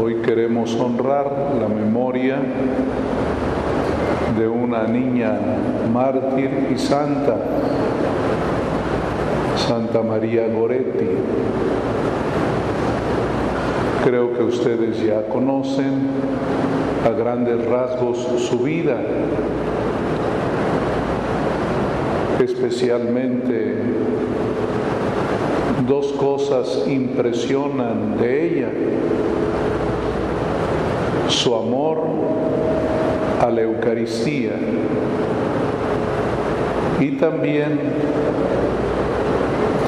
hoy queremos honrar la memoria de una niña mártir y santa, Santa María Goretti. Creo que ustedes ya conocen a grandes rasgos su vida, especialmente dos cosas impresionan de ella. Su amor a la Eucaristía y también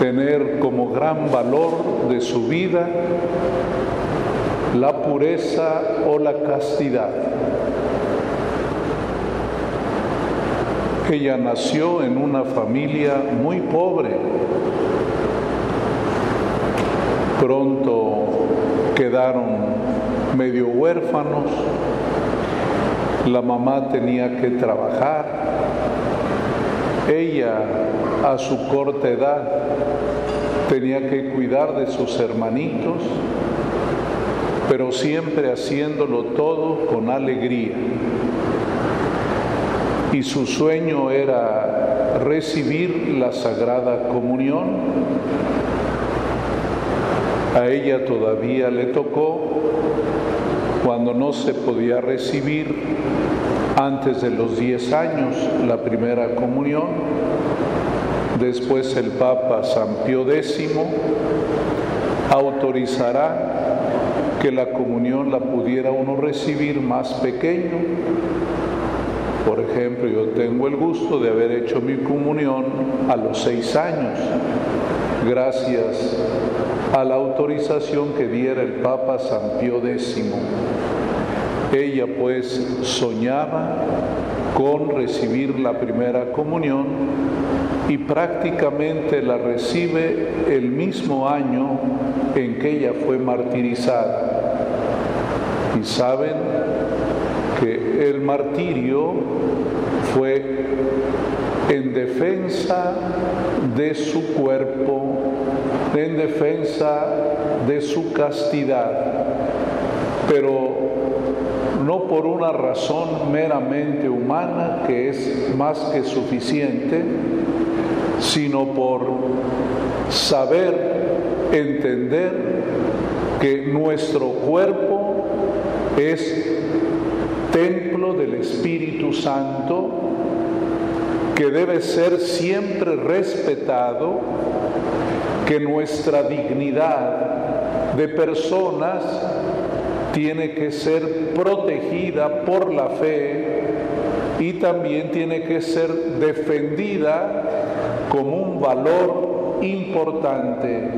tener como gran valor de su vida la pureza o la castidad. Ella nació en una familia muy pobre. Pronto quedaron medio huérfanos. La mamá tenía que trabajar. Ella a su corta edad tenía que cuidar de sus hermanitos, pero siempre haciéndolo todo con alegría y su sueño era recibir la Sagrada Comunión. A ella todavía le tocó cuando no se podía recibir antes de los 10 años la primera comunión. Después el Papa San Pío X autorizará que la comunión la pudiera uno recibir más pequeño por ejemplo, yo tengo el gusto de haber hecho mi comunión a los seis años, gracias a la autorización que diera el Papa San Pío X. Ella pues soñaba con recibir la primera comunión y prácticamente la recibe el mismo año en que ella fue martirizada. Y saben, que el martirio fue en defensa de su cuerpo, en defensa de su castidad, pero no por una razón meramente humana que es más que suficiente, sino por saber entender que nuestro cuerpo es templo del Espíritu Santo que debe ser siempre respetado, que nuestra dignidad de personas tiene que ser protegida por la fe y también tiene que ser defendida como un valor importante.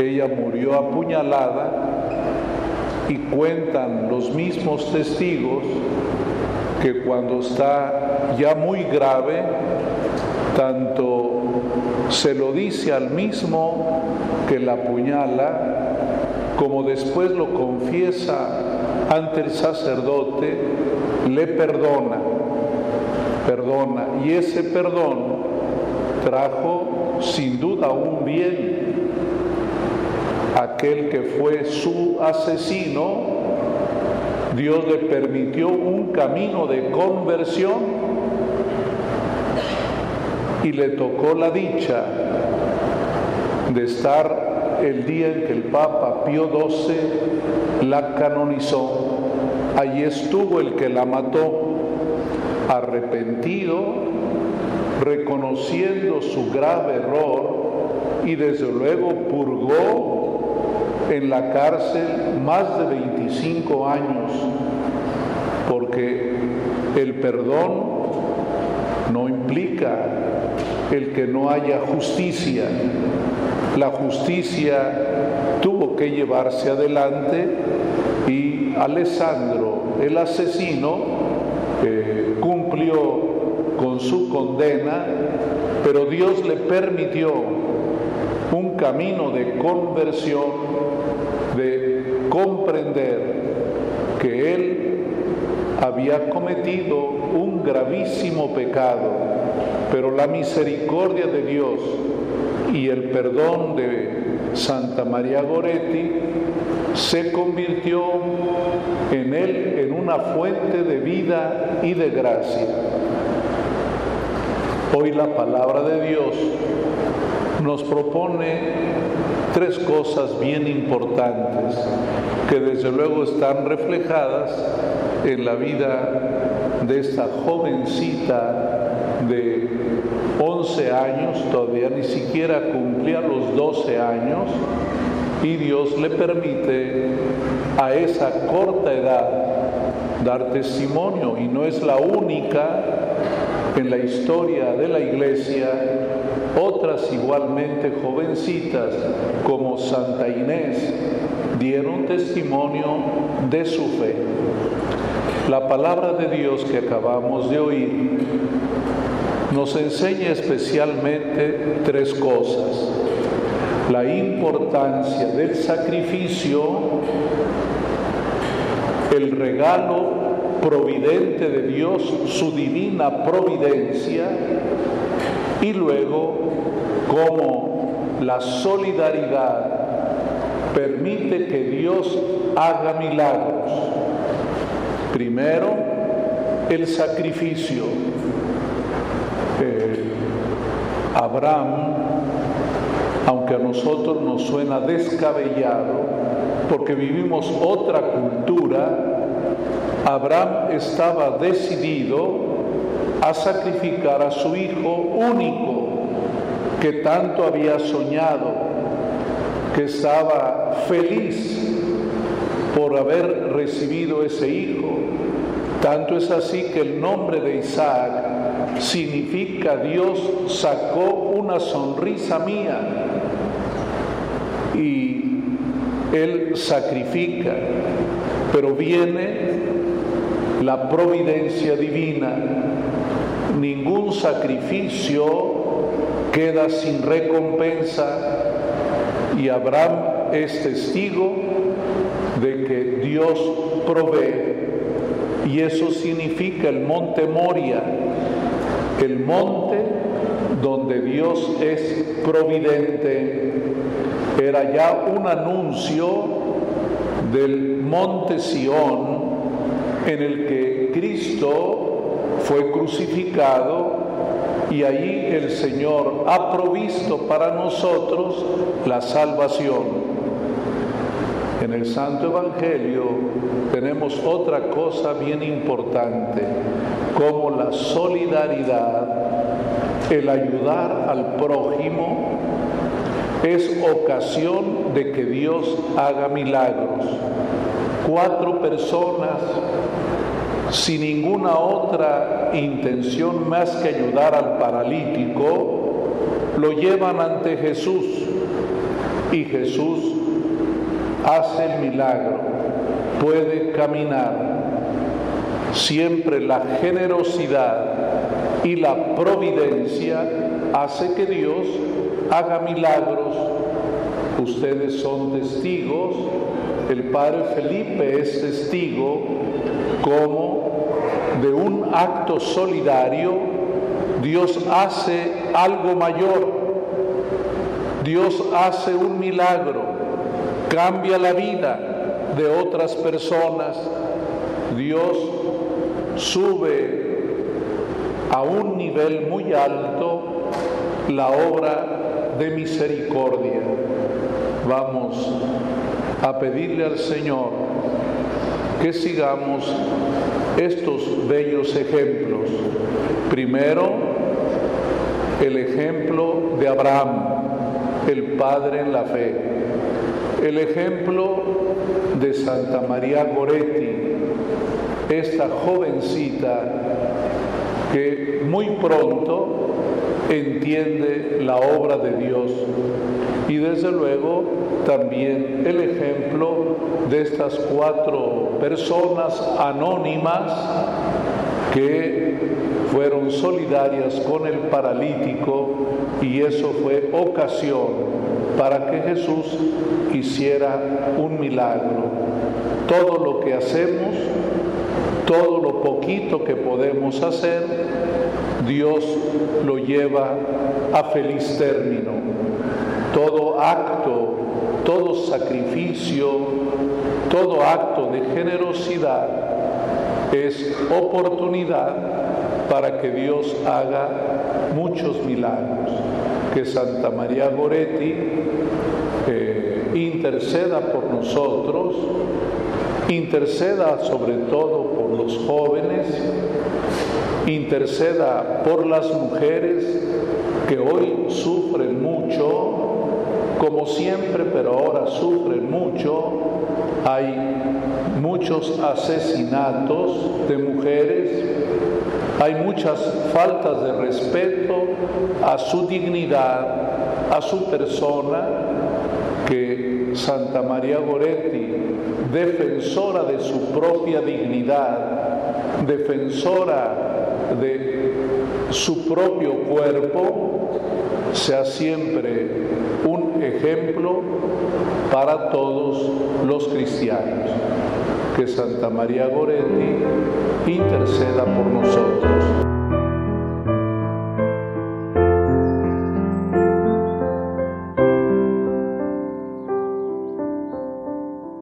Ella murió apuñalada y cuentan los mismos testigos que cuando está ya muy grave, tanto se lo dice al mismo que la apuñala, como después lo confiesa ante el sacerdote, le perdona, perdona. Y ese perdón trajo sin duda un bien aquel que fue su asesino, Dios le permitió un camino de conversión y le tocó la dicha de estar el día en que el Papa Pío XII la canonizó. Allí estuvo el que la mató, arrepentido, reconociendo su grave error y desde luego purgó en la cárcel más de 25 años, porque el perdón no implica el que no haya justicia. La justicia tuvo que llevarse adelante y Alessandro, el asesino, eh, cumplió con su condena, pero Dios le permitió un camino de conversión de comprender que él había cometido un gravísimo pecado, pero la misericordia de Dios y el perdón de Santa María Goretti se convirtió en él en una fuente de vida y de gracia. Hoy la palabra de Dios nos propone tres cosas bien importantes que desde luego están reflejadas en la vida de esta jovencita de 11 años, todavía ni siquiera cumplía los 12 años, y Dios le permite a esa corta edad dar testimonio, y no es la única en la historia de la iglesia, otras igualmente jovencitas como Santa Inés dieron testimonio de su fe. La palabra de Dios que acabamos de oír nos enseña especialmente tres cosas. La importancia del sacrificio, el regalo providente de Dios, su divina providencia, y luego cómo la solidaridad permite que Dios haga milagros. Primero, el sacrificio. Abraham, aunque a nosotros nos suena descabellado, porque vivimos otra cultura, Abraham estaba decidido a sacrificar a su hijo único que tanto había soñado, que estaba feliz por haber recibido ese hijo. Tanto es así que el nombre de Isaac significa Dios sacó una sonrisa mía y él sacrifica, pero viene la providencia divina. Ningún sacrificio queda sin recompensa y Abraham es testigo de que Dios provee. Y eso significa el monte Moria, el monte donde Dios es providente. Era ya un anuncio del monte Sión en el que Cristo fue crucificado y allí el Señor ha provisto para nosotros la salvación. En el Santo Evangelio tenemos otra cosa bien importante, como la solidaridad, el ayudar al prójimo es ocasión de que Dios haga milagros. Cuatro personas sin ninguna otra intención más que ayudar al paralítico, lo llevan ante Jesús y Jesús hace el milagro, puede caminar. Siempre la generosidad y la providencia hace que Dios haga milagros. Ustedes son testigos, el padre Felipe es testigo como de un acto solidario Dios hace algo mayor, Dios hace un milagro, cambia la vida de otras personas, Dios sube a un nivel muy alto la obra de misericordia. Vamos a pedirle al Señor que sigamos estos bellos ejemplos. Primero, el ejemplo de Abraham, el padre en la fe. El ejemplo de Santa María Goretti, esta jovencita que muy pronto entiende la obra de Dios. Y desde luego también el ejemplo de estas cuatro personas anónimas que fueron solidarias con el paralítico y eso fue ocasión para que Jesús hiciera un milagro. Todo lo que hacemos, todo lo poquito que podemos hacer, Dios lo lleva a feliz término. acto, todo sacrificio, todo acto de generosidad es oportunidad para que Dios haga muchos milagros. Que Santa María Goretti eh, interceda por nosotros, interceda sobre todo por los jóvenes, interceda por las mujeres que hoy sufren mucho, como siempre, pero ahora sufren mucho. Hay muchos asesinatos de mujeres, hay muchas faltas de respeto a su dignidad, a su persona, que Santa María Goretti, defensora de su propia dignidad, defensora de su propio cuerpo sea siempre un ejemplo para todos los cristianos. Que Santa María Goretti interceda por nosotros.